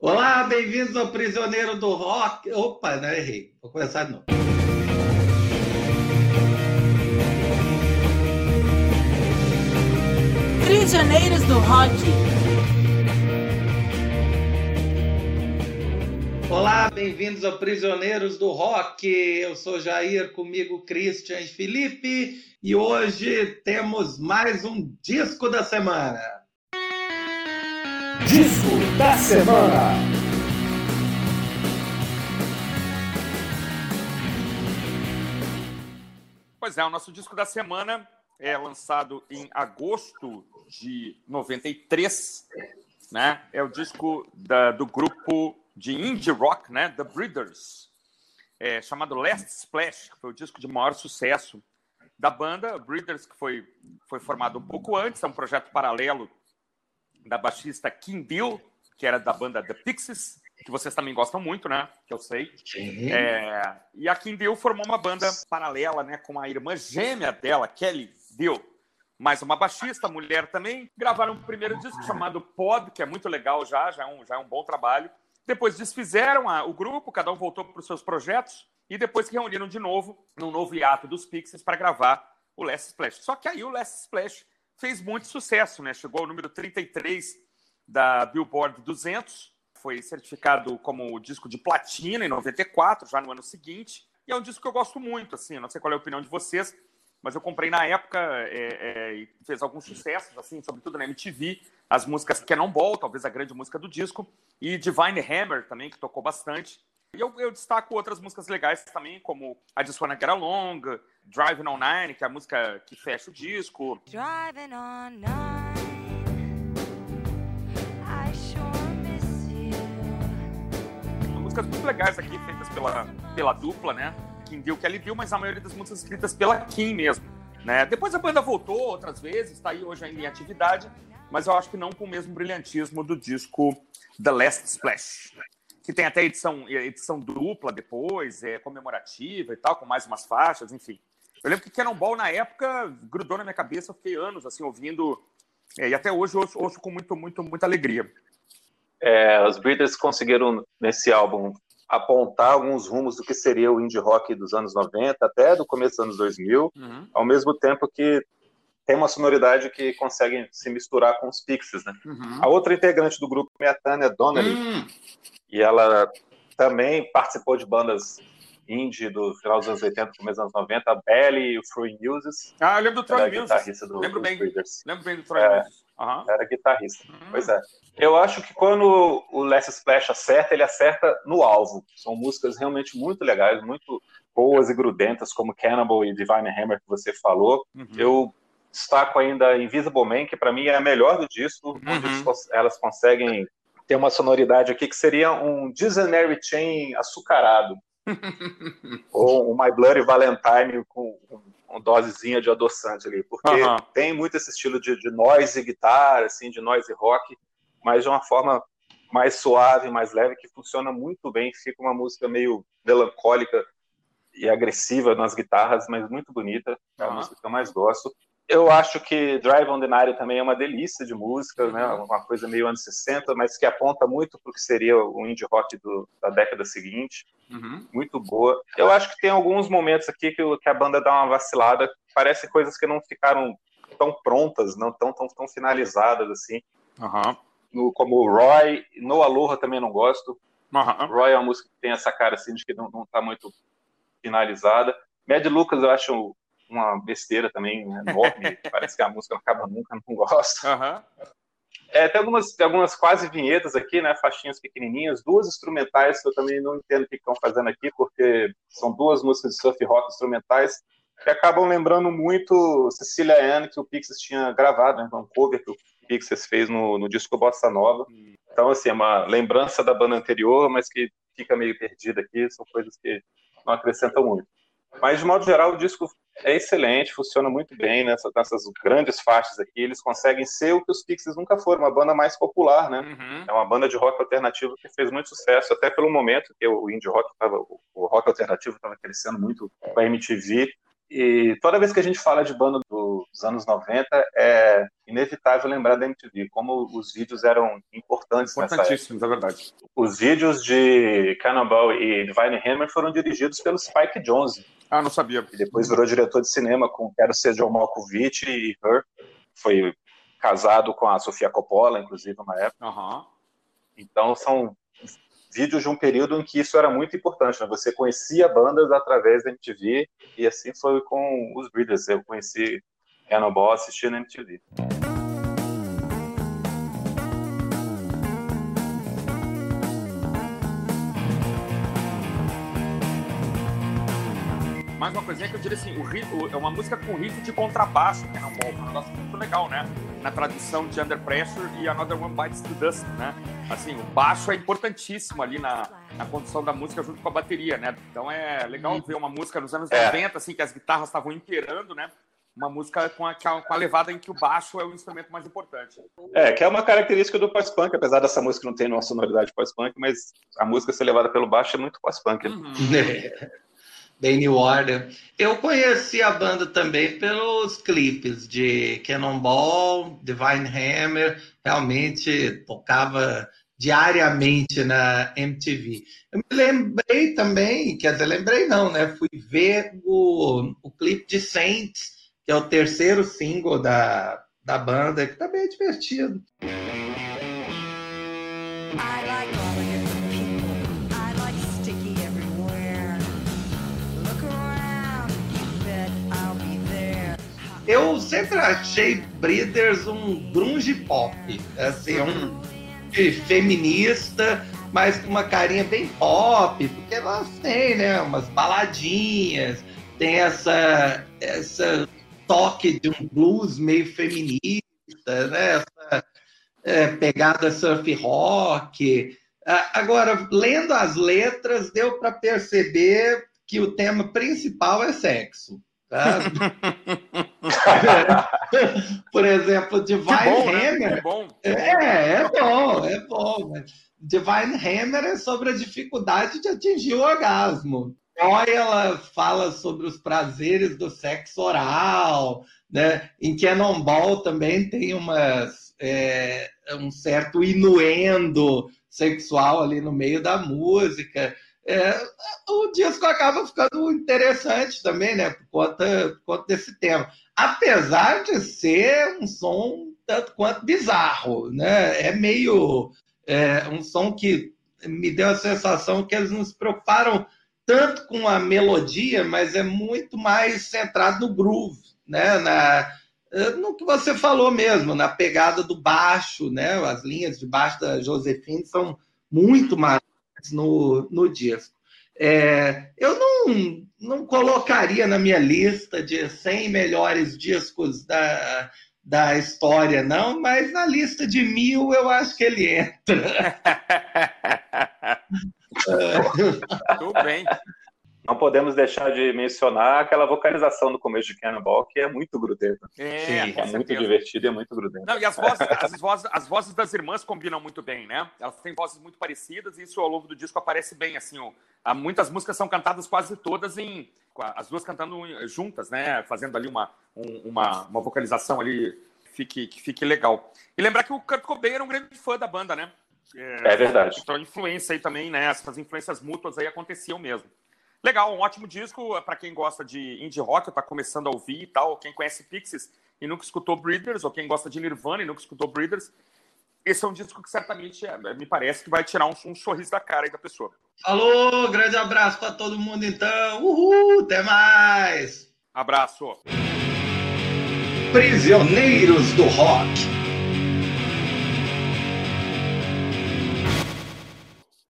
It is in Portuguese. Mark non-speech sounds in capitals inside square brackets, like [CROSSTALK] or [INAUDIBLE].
Olá, bem-vindos ao Prisioneiro do Rock. Opa, não errei. Vou começar de novo. Prisioneiros do Rock. Olá, bem-vindos ao Prisioneiros do Rock. Eu sou Jair, comigo Christian e Felipe, e hoje temos mais um disco da semana. Disco da semana. Pois é, o nosso disco da semana é lançado em agosto de 93, né? É o disco da, do grupo de indie rock, né? The Breeders, é, chamado Last Splash, que foi o disco de maior sucesso da banda. Breeders, que foi, foi formado um pouco antes, é um projeto paralelo da baixista Kim Deal, que era da banda The Pixies, que vocês também gostam muito, né? Que eu sei. É, e a Kim Deal formou uma banda paralela, né? Com a irmã gêmea dela, Kelly Deal. Mais uma baixista, mulher também. Gravaram um primeiro disco chamado Pod, que é muito legal já, já é um, já é um bom trabalho. Depois desfizeram a, o grupo, cada um voltou para os seus projetos. E depois se reuniram de novo, num novo hiato dos Pixies, para gravar o Last Splash. Só que aí o Last Splash fez muito sucesso, né? Chegou ao número 33 da Billboard 200, foi certificado como disco de platina em 94, já no ano seguinte. E é um disco que eu gosto muito, assim, não sei qual é a opinião de vocês, mas eu comprei na época é, é, e fez alguns sucessos, assim, sobretudo na MTV, as músicas Cannonball, talvez a grande música do disco, e Divine Hammer também, que tocou bastante. E eu, eu, destaco outras músicas legais também, como I Just Wanna Get Along, Driving On Nine, que é a música que fecha o disco. Driving on nine, I sure miss you. Músicas muito legais aqui, feitas pela, pela dupla, né? Kim Deal, Kelly Deal, mas a maioria das músicas escritas pela Kim mesmo. Né? Depois a banda voltou outras vezes, está aí hoje ainda em atividade, mas eu acho que não com o mesmo brilhantismo do disco The Last Splash que tem até edição, edição dupla depois, é comemorativa e tal, com mais umas faixas, enfim. Eu lembro que Cannonball, na época, grudou na minha cabeça, eu fiquei anos, assim, ouvindo, é, e até hoje ouço, ouço, com muito, muito, muita alegria. É, os Breeders conseguiram, nesse álbum, apontar alguns rumos do que seria o indie rock dos anos 90, até do começo dos anos 2000, uhum. ao mesmo tempo que tem uma sonoridade que consegue se misturar com os Pixies, né? Uhum. A outra integrante do grupo é a Tânia Donnelly, uhum e ela também participou de bandas indie do final dos anos 80, começo dos anos 90, a Belly e o Free Muses. Ah, eu lembro do Troy é Muses. Do, lembro, bem, lembro bem do Troy é, Uhum. Era guitarrista. Uhum. Pois é. Eu acho que quando o Less Splash acerta, ele acerta no alvo. São músicas realmente muito legais, muito boas e grudentas, como Cannibal e Divine Hammer, que você falou. Uhum. Eu destaco ainda Invisible Man, que para mim é a melhor do disco, onde uhum. elas conseguem tem uma sonoridade aqui que seria um Dictionary Chain açucarado. [LAUGHS] ou um My Bloody Valentine com uma dosezinha de adoçante ali. Porque uh -huh. tem muito esse estilo de, de noise guitarra, assim, de noise rock, mas de uma forma mais suave, mais leve, que funciona muito bem. Fica uma música meio melancólica e agressiva nas guitarras, mas muito bonita. É a música que eu mais gosto. Eu acho que Drive on the Night também é uma delícia de música, né? uma coisa meio anos 60, mas que aponta muito para o que seria o indie rock do, da década seguinte. Uhum. Muito boa. Eu acho que tem alguns momentos aqui que, que, a banda dá uma vacilada, parece coisas que não ficaram tão prontas, não tão, tão, tão finalizadas assim. Uhum. No, como o Roy, no Aloha também não gosto. Uhum. Roy é uma música que tem essa cara assim de que não, não tá muito finalizada. Mad Lucas eu acho uma besteira também né, enorme. [LAUGHS] Parece que a música não acaba nunca, não gosto. Uhum. É, tem algumas, algumas quase vinhetas aqui, né? Faixinhas pequenininhas, duas instrumentais que eu também não entendo o que estão fazendo aqui, porque são duas músicas de surf rock instrumentais que acabam lembrando muito Cecilia Anne, que o Pixies tinha gravado, né? Um cover que o Pixies fez no, no disco Bossa Nova. Então, assim, é uma lembrança da banda anterior, mas que fica meio perdida aqui, são coisas que não acrescentam muito. Mas, de modo geral, o disco é excelente, funciona muito bem nessa, nessas grandes faixas aqui. Eles conseguem ser o que os Pixies nunca foram, uma banda mais popular, né? Uhum. É uma banda de rock alternativo que fez muito sucesso, até pelo momento que o indie rock estava, o rock alternativo estava crescendo muito com a MTV. E toda vez que a gente fala de banda dos anos 90, é inevitável lembrar da MTV, como os vídeos eram importantes. Importantíssimos, é verdade. Os vídeos de Cannonball e Divine Hammer foram dirigidos pelo Spike Jonze, Ah, não sabia. que depois virou diretor de cinema com Quero Ser John Malkovich e Her. Foi casado com a Sofia Coppola, inclusive, uma época. Aham. Então, são vídeos de um período em que isso era muito importante. Né? Você conhecia bandas através da MTV, e assim foi com os Breeders. Eu conheci Cannonball assistindo a MTV. Mais uma coisinha que eu diria assim, o ri- o- é uma música com riff de contrabaixo, que é um bom, um negócio muito legal, né? Na tradução de Under Pressure e Another One Bites the Dust, né? Assim, o baixo é importantíssimo ali na, na condução da música junto com a bateria, né? Então é legal ver uma música nos anos É. 90, assim, que as guitarras estavam imperando, né? Uma música com a, com a levada em que o baixo é o instrumento mais importante. É, que é uma característica do pós-punk, apesar dessa música não ter uma sonoridade pós-punk, mas a música ser levada pelo baixo é muito pós-punk. né? [LAUGHS] Danny Warden. Eu conheci a banda também pelos clipes de Cannonball, Divine Hammer, realmente tocava diariamente na MTV. Eu me lembrei também, quer dizer, lembrei não, né? Fui ver o, o clipe de Saints, que é o terceiro single da, da banda, que tá bem divertido. I like Eu sempre achei Breeders um grunge pop, assim, um feminista, mas com uma carinha bem pop, porque elas têm, né, umas baladinhas, tem essa, essa toque de um blues meio feminista, né, essa é, pegada surf rock. Agora, lendo as letras, deu para perceber que o tema principal é sexo. Tá? [LAUGHS] [LAUGHS] Por exemplo, Divine bom, né? Hammer. Que bom. É, é bom, é bom. mas Divine Hammer é sobre a dificuldade de atingir o orgasmo. Joy, ela fala sobre os prazeres do sexo oral, né? Em Cannonball também tem umas, é, um certo inuendo sexual ali no meio da música. É, o disco acaba ficando interessante também, né? Por conta, por conta desse tema. Apesar de ser um som tanto quanto bizarro, né? É meio é, um som que me deu a sensação que eles não se preocuparam tanto com a melodia, mas é muito mais centrado no groove, né? Na, eh, no que você falou mesmo, na pegada do baixo, né? As linhas de baixo da Josefine são muito marcantes no, no disco. É, eu não, não colocaria na minha lista de 100 melhores discos da, da história, não, mas na lista de mil eu acho que ele entra. [LAUGHS] Tudo bem. Não podemos deixar de mencionar aquela vocalização no começo de Cannonball, que é muito grudenta. É, Sim, É muito certeza. divertida e é muito grudenta. Não, e as vozes, as, vozes, as vozes das irmãs combinam muito bem, né? Elas têm vozes muito parecidas e isso ao longo do disco aparece bem, assim, ó. Muitas músicas são cantadas quase todas em... As duas cantando juntas, né? Fazendo ali uma, um- uma, uma vocalização ali que fique, que fique legal. E lembrar que o Kurt Cobain era um grande fã da banda, né? É verdade. Então, a influência aí também, né? Essas influências mútuas aí aconteciam mesmo. Legal, um ótimo disco para quem gosta de indie rock, tá começando a ouvir e tal, quem conhece Pixies e nunca escutou Breeders, ou quem gosta de Nirvana e nunca escutou Breeders. Esse é um disco que certamente é, me parece que vai tirar um, um sorriso da cara aí da pessoa. Falou, grande abraço para todo mundo então. Uhul, até mais. Abraço! Prisioneiros do Rock.